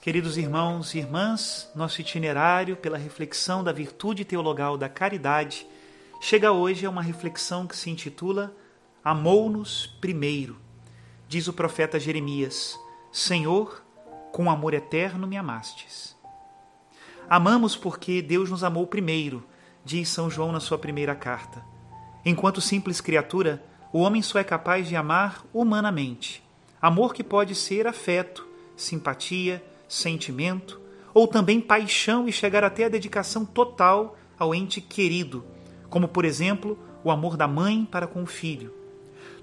Queridos irmãos e irmãs, nosso itinerário pela reflexão da virtude teologal da caridade chega hoje a uma reflexão que se intitula Amou-nos primeiro. Diz o profeta Jeremias: Senhor, com amor eterno me amastes. Amamos porque Deus nos amou primeiro, diz São João na sua primeira carta. Enquanto simples criatura, o homem só é capaz de amar humanamente. Amor que pode ser afeto, simpatia, sentimento, ou também paixão e chegar até a dedicação total ao ente querido, como por exemplo o amor da mãe para com o filho.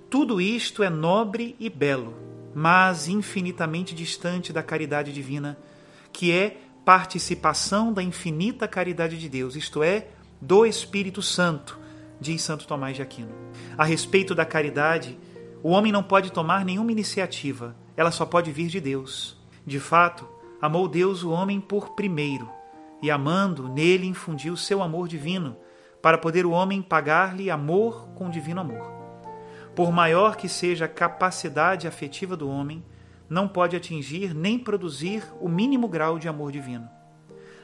Tudo isto é nobre e belo, mas infinitamente distante da caridade divina, que é participação da infinita caridade de Deus, isto é, do Espírito Santo, diz Santo Tomás de Aquino. A respeito da caridade, o homem não pode tomar nenhuma iniciativa, ela só pode vir de Deus. De fato, amou Deus o homem por primeiro, e amando, nele infundiu seu amor divino, para poder o homem pagar-lhe amor com divino amor. Por maior que seja a capacidade afetiva do homem, não pode atingir nem produzir o mínimo grau de amor divino.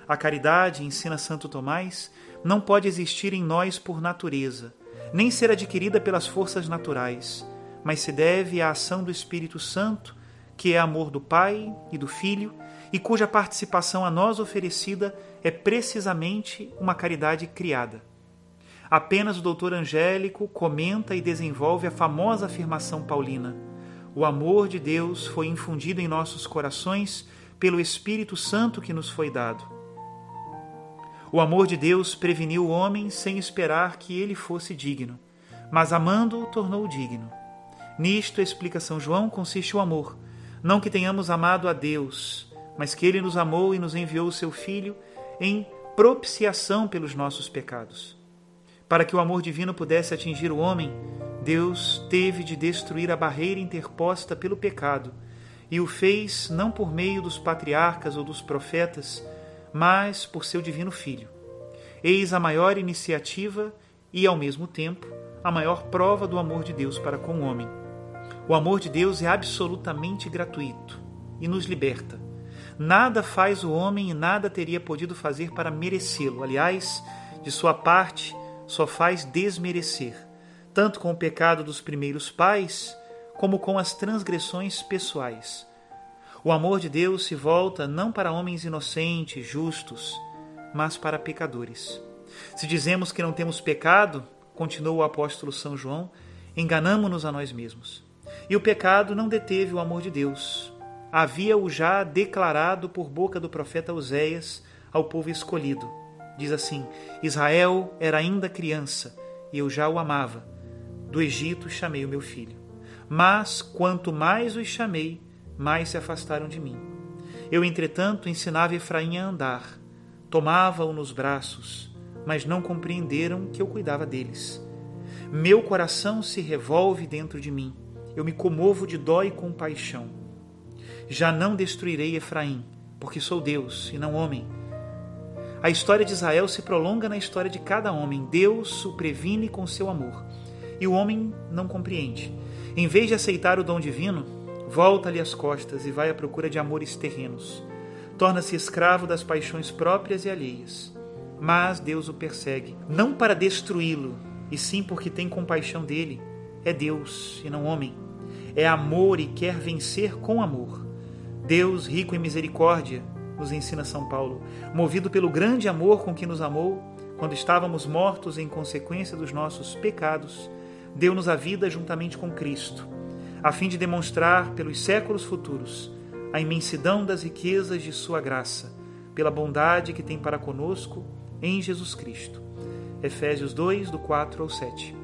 A caridade, ensina Santo Tomás, não pode existir em nós por natureza, nem ser adquirida pelas forças naturais, mas se deve à ação do Espírito Santo, que é amor do Pai e do Filho e cuja participação a nós oferecida é precisamente uma caridade criada. Apenas o doutor Angélico comenta e desenvolve a famosa afirmação paulina: O amor de Deus foi infundido em nossos corações pelo Espírito Santo que nos foi dado. O amor de Deus preveniu o homem sem esperar que ele fosse digno, mas amando-o tornou-o digno. Nisto, explica São João, consiste o amor, não que tenhamos amado a Deus, mas que ele nos amou e nos enviou o seu Filho em propiciação pelos nossos pecados. Para que o amor divino pudesse atingir o homem, Deus teve de destruir a barreira interposta pelo pecado e o fez não por meio dos patriarcas ou dos profetas, mas por seu divino Filho. Eis a maior iniciativa e, ao mesmo tempo, a maior prova do amor de Deus para com o homem. O amor de Deus é absolutamente gratuito e nos liberta Nada faz o homem e nada teria podido fazer para merecê-lo. Aliás, de sua parte, só faz desmerecer, tanto com o pecado dos primeiros pais, como com as transgressões pessoais. O amor de Deus se volta não para homens inocentes, justos, mas para pecadores. Se dizemos que não temos pecado, continuou o apóstolo São João, enganamo-nos a nós mesmos. E o pecado não deteve o amor de Deus, havia-o já declarado por boca do profeta Oséias ao povo escolhido. Diz assim: Israel era ainda criança e eu já o amava. Do Egito chamei o meu filho. Mas quanto mais os chamei, mais se afastaram de mim. Eu, entretanto, ensinava Efraim a andar, tomava-o nos braços, mas não compreenderam que eu cuidava deles. Meu coração se revolve dentro de mim, eu me comovo de dó e compaixão já não destruirei Efraim, porque sou Deus e não homem. A história de Israel se prolonga na história de cada homem. Deus o previne com seu amor. E o homem não compreende. Em vez de aceitar o dom divino, volta-lhe as costas e vai à procura de amores terrenos. Torna-se escravo das paixões próprias e alheias. Mas Deus o persegue, não para destruí-lo, e sim porque tem compaixão dele. É Deus e não homem. É amor e quer vencer com amor. Deus, rico em misericórdia, nos ensina São Paulo, movido pelo grande amor com que nos amou, quando estávamos mortos em consequência dos nossos pecados, deu-nos a vida juntamente com Cristo, a fim de demonstrar pelos séculos futuros a imensidão das riquezas de Sua graça, pela bondade que tem para conosco em Jesus Cristo. Efésios 2, do 4 ao 7.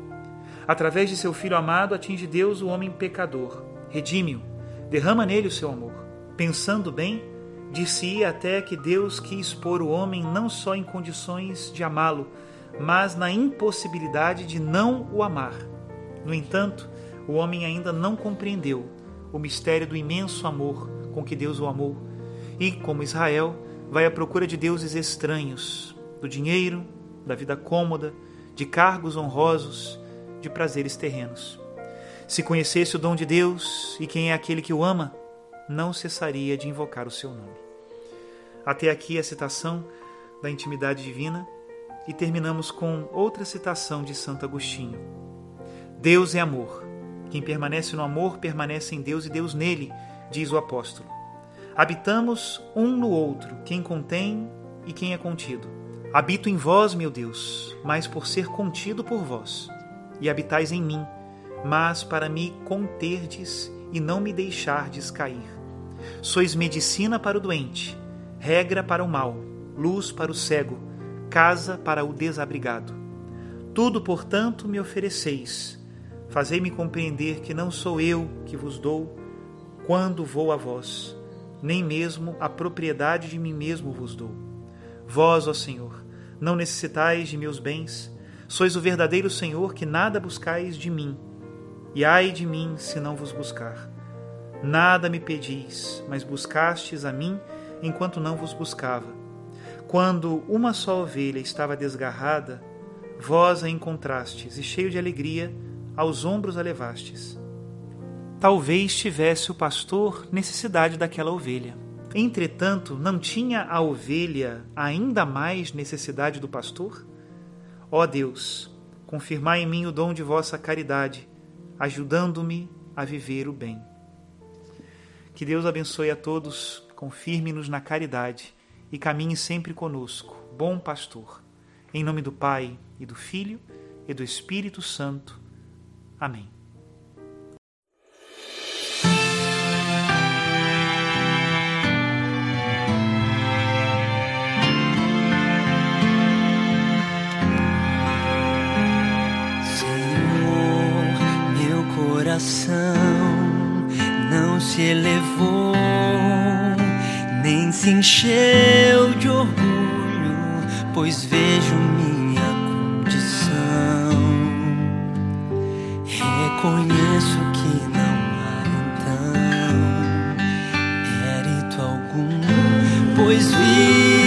Através de seu Filho amado, atinge Deus o homem pecador, redime-o, derrama nele o seu amor Pensando bem, disse até que Deus quis pôr o homem não só em condições de amá-lo, mas na impossibilidade de não o amar. No entanto, o homem ainda não compreendeu o mistério do imenso amor com que Deus o amou e, como Israel, vai à procura de deuses estranhos, do dinheiro, da vida cômoda, de cargos honrosos, de prazeres terrenos. Se conhecesse o dom de Deus e quem é aquele que o ama, não cessaria de invocar o seu nome. Até aqui a citação da intimidade divina e terminamos com outra citação de Santo Agostinho. Deus é amor. Quem permanece no amor permanece em Deus e Deus nele, diz o apóstolo. Habitamos um no outro, quem contém e quem é contido. Habito em vós, meu Deus, mas por ser contido por vós, e habitais em mim, mas para me conterdes e não me deixardes cair. Sois medicina para o doente, regra para o mal, luz para o cego, casa para o desabrigado. Tudo, portanto, me ofereceis. Fazei-me compreender que não sou eu que vos dou quando vou a vós, nem mesmo a propriedade de mim mesmo vos dou. Vós, ó Senhor, não necessitais de meus bens, sois o verdadeiro Senhor que nada buscais de mim. E ai de mim se não vos buscar. Nada me pedis, mas buscastes a mim enquanto não vos buscava. Quando uma só ovelha estava desgarrada, vós a encontrastes e, cheio de alegria, aos ombros a levastes. Talvez tivesse o pastor necessidade daquela ovelha. Entretanto, não tinha a ovelha ainda mais necessidade do pastor? Ó Deus, confirmai em mim o dom de vossa caridade, ajudando-me a viver o bem. Que Deus abençoe a todos confirme-nos na caridade e caminhe sempre conosco, bom pastor. Em nome do Pai, e do Filho, e do Espírito Santo. Amém. Encheu de orgulho, pois vejo minha condição. Reconheço que não há então mérito algum, pois vivo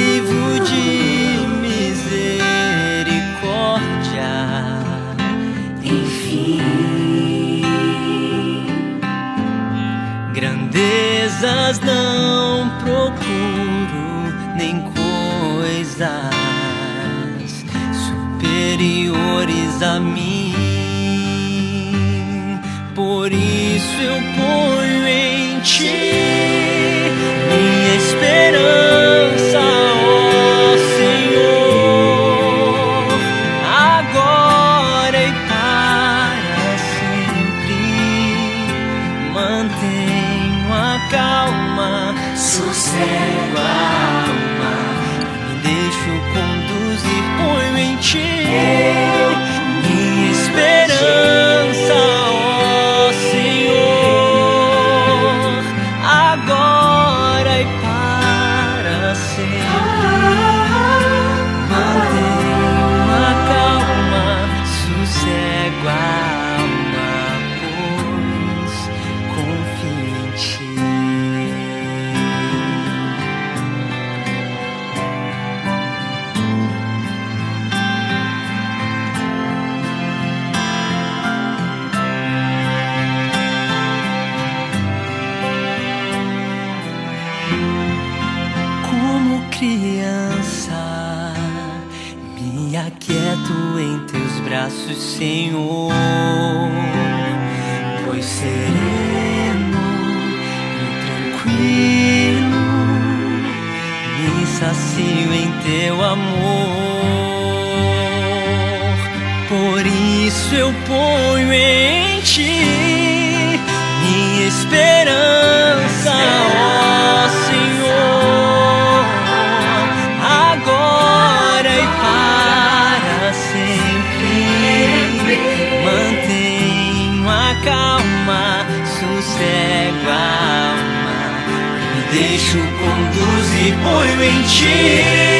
a mim. Por isso eu ponho em ti braços, Senhor, pois sereno e tranquilo me sacio em teu amor. Por isso eu ponho em ti minha esperança, ponho em.